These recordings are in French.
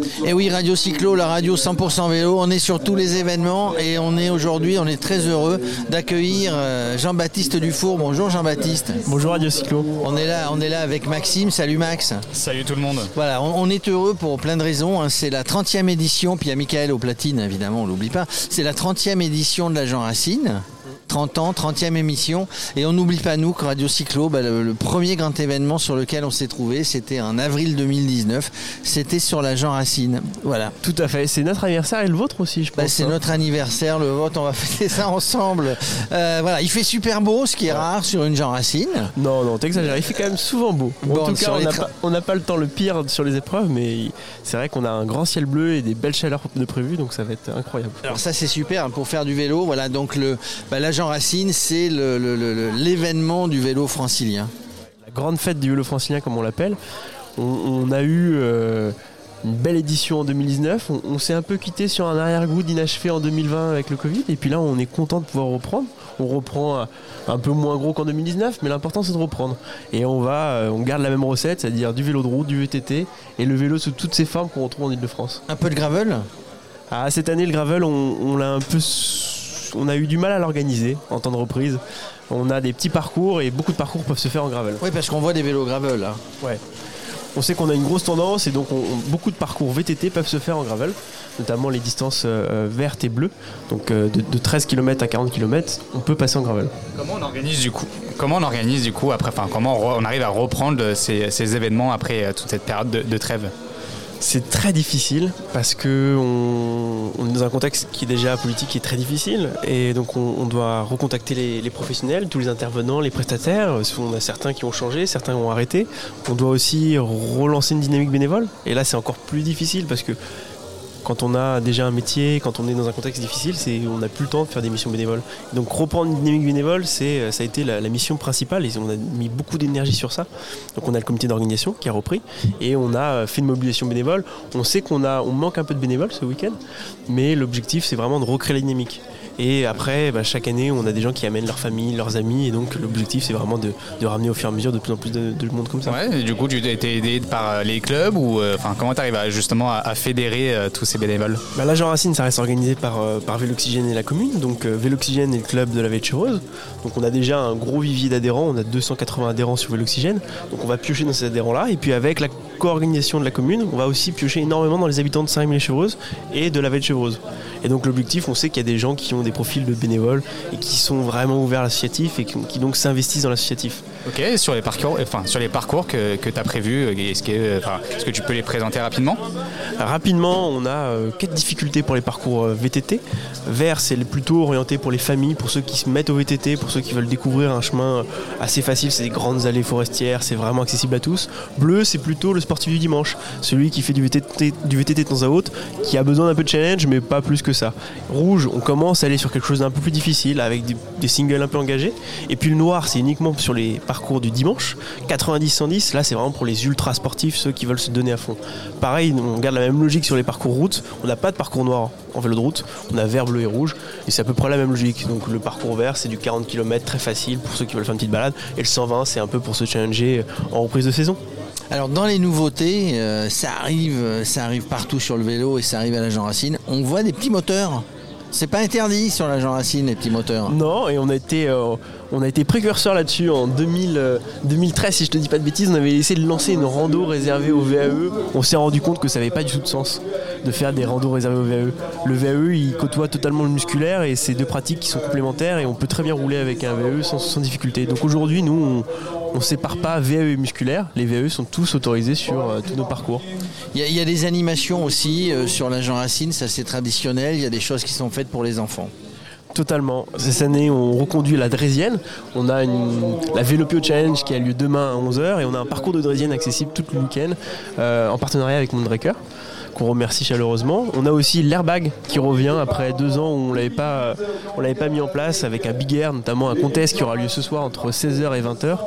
Et eh oui, Radio Cyclo, la radio 100% vélo, on est sur tous les événements et on est aujourd'hui, on est très heureux d'accueillir euh, Jean-Baptiste Dufour. Bonjour Jean-Baptiste. Bonjour Radio Cyclo. On est là, on est là avec Maxime. Salut Max. Salut tout le monde. Voilà, on, est heureux pour plein de raisons. Hein. C'est la 30e édition, puis il y a Michael au platine, évidemment, on l'oublie pas. C'est la 30e édition de la Jean Racine. 30 ans, 30e émission. Et on n'oublie pas, nous, que Radio Cyclo, bah, le, premier grand événement sur lequel on s'est trouvé, c'était en avril 2019. C'était sur la Jean Racine. Voilà. Tout à fait. C'est notre anniversaire et le vôtre aussi, je bah, pense. c'est hein. notre anniversaire, le vôtre. On va fêter ça ensemble. Euh, voilà. Il fait super beau, ce qui est rare sur une Jean Racine. Non, non, t'exagères. Il fait quand même souvent beau. en tout cas, on n'a pas, le temps le pire sur les épreuves, mais c'est vrai qu'on a un grand ciel bleu et des belles chaleurs de prévues, donc ça va être incroyable. Alors ça, c'est super hein, pour faire du vélo. Voilà, donc le, bah, la Jean Racine, c'est l'événement du vélo francilien. La grande fête du vélo francilien, comme on l'appelle. On, a eu euh, une belle édition en 2019. On, s'est un peu quitté sur un arrière-goût d'inachevé en 2020 avec le Covid. Et puis là, on est content de pouvoir reprendre. On reprend un peu moins gros qu'en 2019, mais l'important c'est de reprendre. Et on va, euh, on garde la même recette, c'est-à-dire du vélo de route, du VTT et le vélo sous toutes ses formes qu'on retrouve en Ile-de-France. Un peu de gravel? Ah, Cette année, le gravel, on l'a un peu on a eu du mal à l'organiser en temps de reprise. On a des petits parcours et beaucoup de parcours peuvent se faire en gravel. Oui, parce qu'on voit des vélos gravel là. Ouais. On sait qu'on a une grosse tendance et donc beaucoup de parcours VTT peuvent se faire en gravel, notamment les distances euh, vertes et bleues. Donc euh, de, 13 km à 40 km, on peut passer en gravel. Comment on organise du coup Comment on organise du coup après Enfin, comment on, arrive à reprendre ces, événements après euh, toute cette période de trêve? C'est très difficile parce que on, est dans un contexte qui est déjà politique qui est très difficile et donc on, doit recontacter les, professionnels, tous les intervenants, les prestataires. On a certains qui ont changé, certains ont arrêté. On doit aussi relancer une dynamique bénévole et là c'est encore plus difficile parce que quand on a déjà un métier, quand on est dans un contexte difficile, on n'a plus le temps de faire des missions bénévoles. Donc reprendre une dynamique bénévole, euh, ça a été la, mission principale et on a mis beaucoup d'énergie sur ça. Donc on a le comité d'organisation qui a repris et on a euh, fait une mobilisation bénévole. On sait qu'on manque un peu de bénévoles ce week-end, mais l'objectif c'est vraiment de recréer la dynamique. Et après, bah, chaque année, on a des gens qui amènent leur famille, leurs amis. Et donc, l'objectif, c'est vraiment de, ramener au fur et à mesure de plus en plus de, monde comme ça. Ouais, et du coup, tu as été aidé par euh, les clubs ou euh, comment tu arrives justement à, fédérer euh, tous ces bénévoles? Bah, Là, Jean Racine, ça reste organisé par, par Véloxygène et la commune. Donc, Véloxygène est le club de la Veille Rose. Donc, on a déjà un gros vivier d'adhérents. On a 280 adhérents sur Véloxygène. Donc, on va piocher dans ces adhérents-là. Et puis, avec la co-organisation de la commune, on va aussi piocher énormément dans les habitants de Saint-Rémy-les-Chevreuses et de la Veille Chevreuse. Et donc, l'objectif, on sait qu'il y a des gens qui ont des profils de bénévoles et qui sont vraiment ouverts à l'associatif et qui, donc s'investissent dans l'associatif. Ok, sur les parcours, enfin, sur les parcours que, que tu as prévus, est-ce que, est que tu peux les présenter rapidement? Rapidement, on a euh, quatre difficultés pour les parcours euh, VTT. Vert, c'est plutôt orienté pour les familles, pour ceux qui se mettent au VTT, pour ceux qui veulent découvrir un chemin assez facile, c'est des grandes allées forestières, c'est vraiment accessible à tous. Bleu, c'est plutôt le sportif du dimanche, celui qui fait du VTT, du VTT de temps à autre, qui a besoin d'un peu de challenge, mais pas plus que ça. Rouge, on commence à aller sur quelque chose d'un peu plus difficile, avec des, singles un peu engagés. Et puis le noir, c'est uniquement sur les parcours du dimanche. 90-110, là c'est vraiment pour les ultra sportifs, ceux qui veulent se donner à fond. Pareil, on garde la même logique sur les parcours route. On n'a pas de parcours noir en vélo de route, on a vert, bleu et rouge. Et c'est à peu près la même logique. Donc le parcours vert, c'est du 40 km très facile pour ceux qui veulent faire une petite balade. Et le 120, c'est un peu pour se challenger en reprise de saison. Alors dans les nouveautés, euh, ça arrive, ça arrive partout sur le vélo et ça arrive à la Jean Racine. On voit des petits moteurs. C'est pas interdit sur la Jean Racine, les petits moteurs. Non, et on a été, euh, on a été précurseur là-dessus en 2013, euh, si je te dis pas de bêtises. On avait essayé de lancer une rando réservée au VAE. On s'est rendu compte que ça n'avait pas du tout de sens de faire des randos réservés au VAE. Le VAE, il côtoie totalement le musculaire et c'est deux pratiques qui sont complémentaires et on peut très bien rouler avec un VAE sans, difficulté. Donc aujourd'hui, nous, on, ne sépare pas VAE et musculaire. Les VAE sont tous autorisés sur euh, tous nos parcours. Il y, a des animations aussi sur la Jean Racine, ça c'est traditionnel. Il y a des choses qui sont faites pour les enfants. Totalement. Cette année, on reconduit la Drésienne. On a la Vélopio Challenge qui a lieu demain à 11h et on a un parcours de Drésienne accessible tout le week-end euh, en partenariat avec Moondraker qu'on remercie chaleureusement. On a aussi l'airbag qui revient après deux ans où on l'avait pas, on l'avait pas mis en place avec un big air, notamment un contest qui aura lieu ce soir entre 16h et 20h.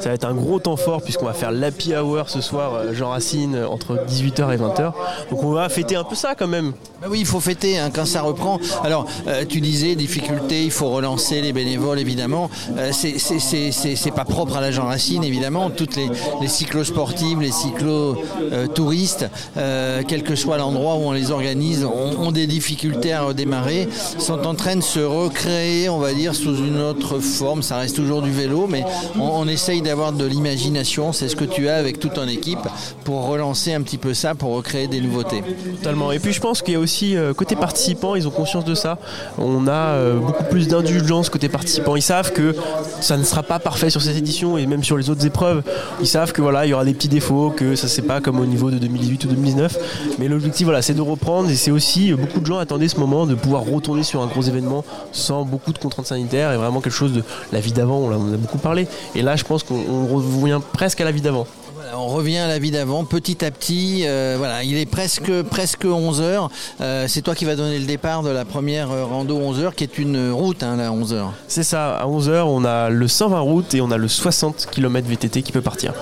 Ça va être un gros temps fort puisqu'on va faire l'happy hour ce soir, euh, Jean Racine, entre 18h et 20h. Donc on va fêter un peu ça quand même. Bah oui, il faut fêter hein, quand ça reprend. Alors, euh, tu disais difficultés, il faut relancer les bénévoles évidemment. Euh, c'est- pas propre à la Jean Racine évidemment. Toutes les, les cyclosportives, les cyclo-touristes, quel que soit l'endroit où on les organise, ont, des difficultés à redémarrer, sont en train de se recréer, on va dire, sous une autre forme. Ça reste toujours du vélo, mais on, on essaye d'avoir de l'imagination. C'est ce que tu as avec toute ton équipe pour relancer un petit peu ça, pour recréer des nouveautés. Totalement. Et puis je pense qu'il y a aussi euh, côté participants, ils ont conscience de ça. On a euh, beaucoup plus d'indulgence côté participants. Ils savent que ça ne sera pas parfait sur cette édition et même sur les autres épreuves. Ils savent que voilà, il y aura des petits défauts, que ça c'est pas comme au niveau de 2018 ou 2019. Mais l'objectif voilà, c'est de reprendre et c'est aussi euh, beaucoup de gens attendaient ce moment de pouvoir retourner sur un gros événement sans beaucoup de contraintes sanitaires et vraiment quelque chose de la vie d'avant. On, en a beaucoup parlé. Et là, je pense qu'on on revient presque à la vie d'avant. On revient à la vie d'avant, petit à petit. euh, voilà, il est presque presque 11 heures. Euh, c'est toi qui vas donner le départ de la première rando 11 heures, qui est une route, hein, la 11 heures. C'est ça, à 11h, on a le 120 route et on a le 60 km VTT qui peut partir.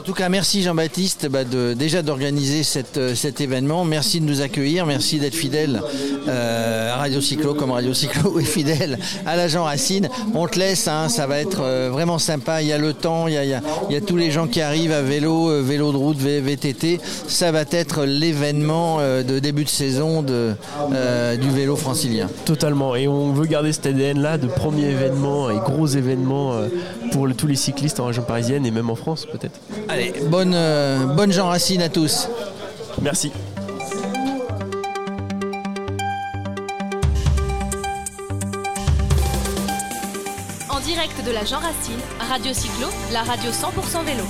En tout cas, merci Jean-Baptiste bah, de, déjà d'organiser euh, cet événement. Merci de nous accueillir. Merci d'être fidèle euh, à Radio Cyclo, comme Radio Cyclo est fidèle à la Jean Racine. On te laisse, hein, ça va être euh, vraiment sympa. Il y a le temps, il y a, il y a- tous les gens qui arrivent à vélo, vélo de route, VTT. Ça va être l'événement de début de saison de, du vélo francilien. Totalement. Et on veut garder cet ADN là de premier événement et gros événement pour tous les cyclistes en région parisienne et même en France peut-être. Allez, bonne, euh, bonne Jean Racine à tous. Merci. En direct de la Jean Racine, Radio Cyclo, la radio 100% vélo.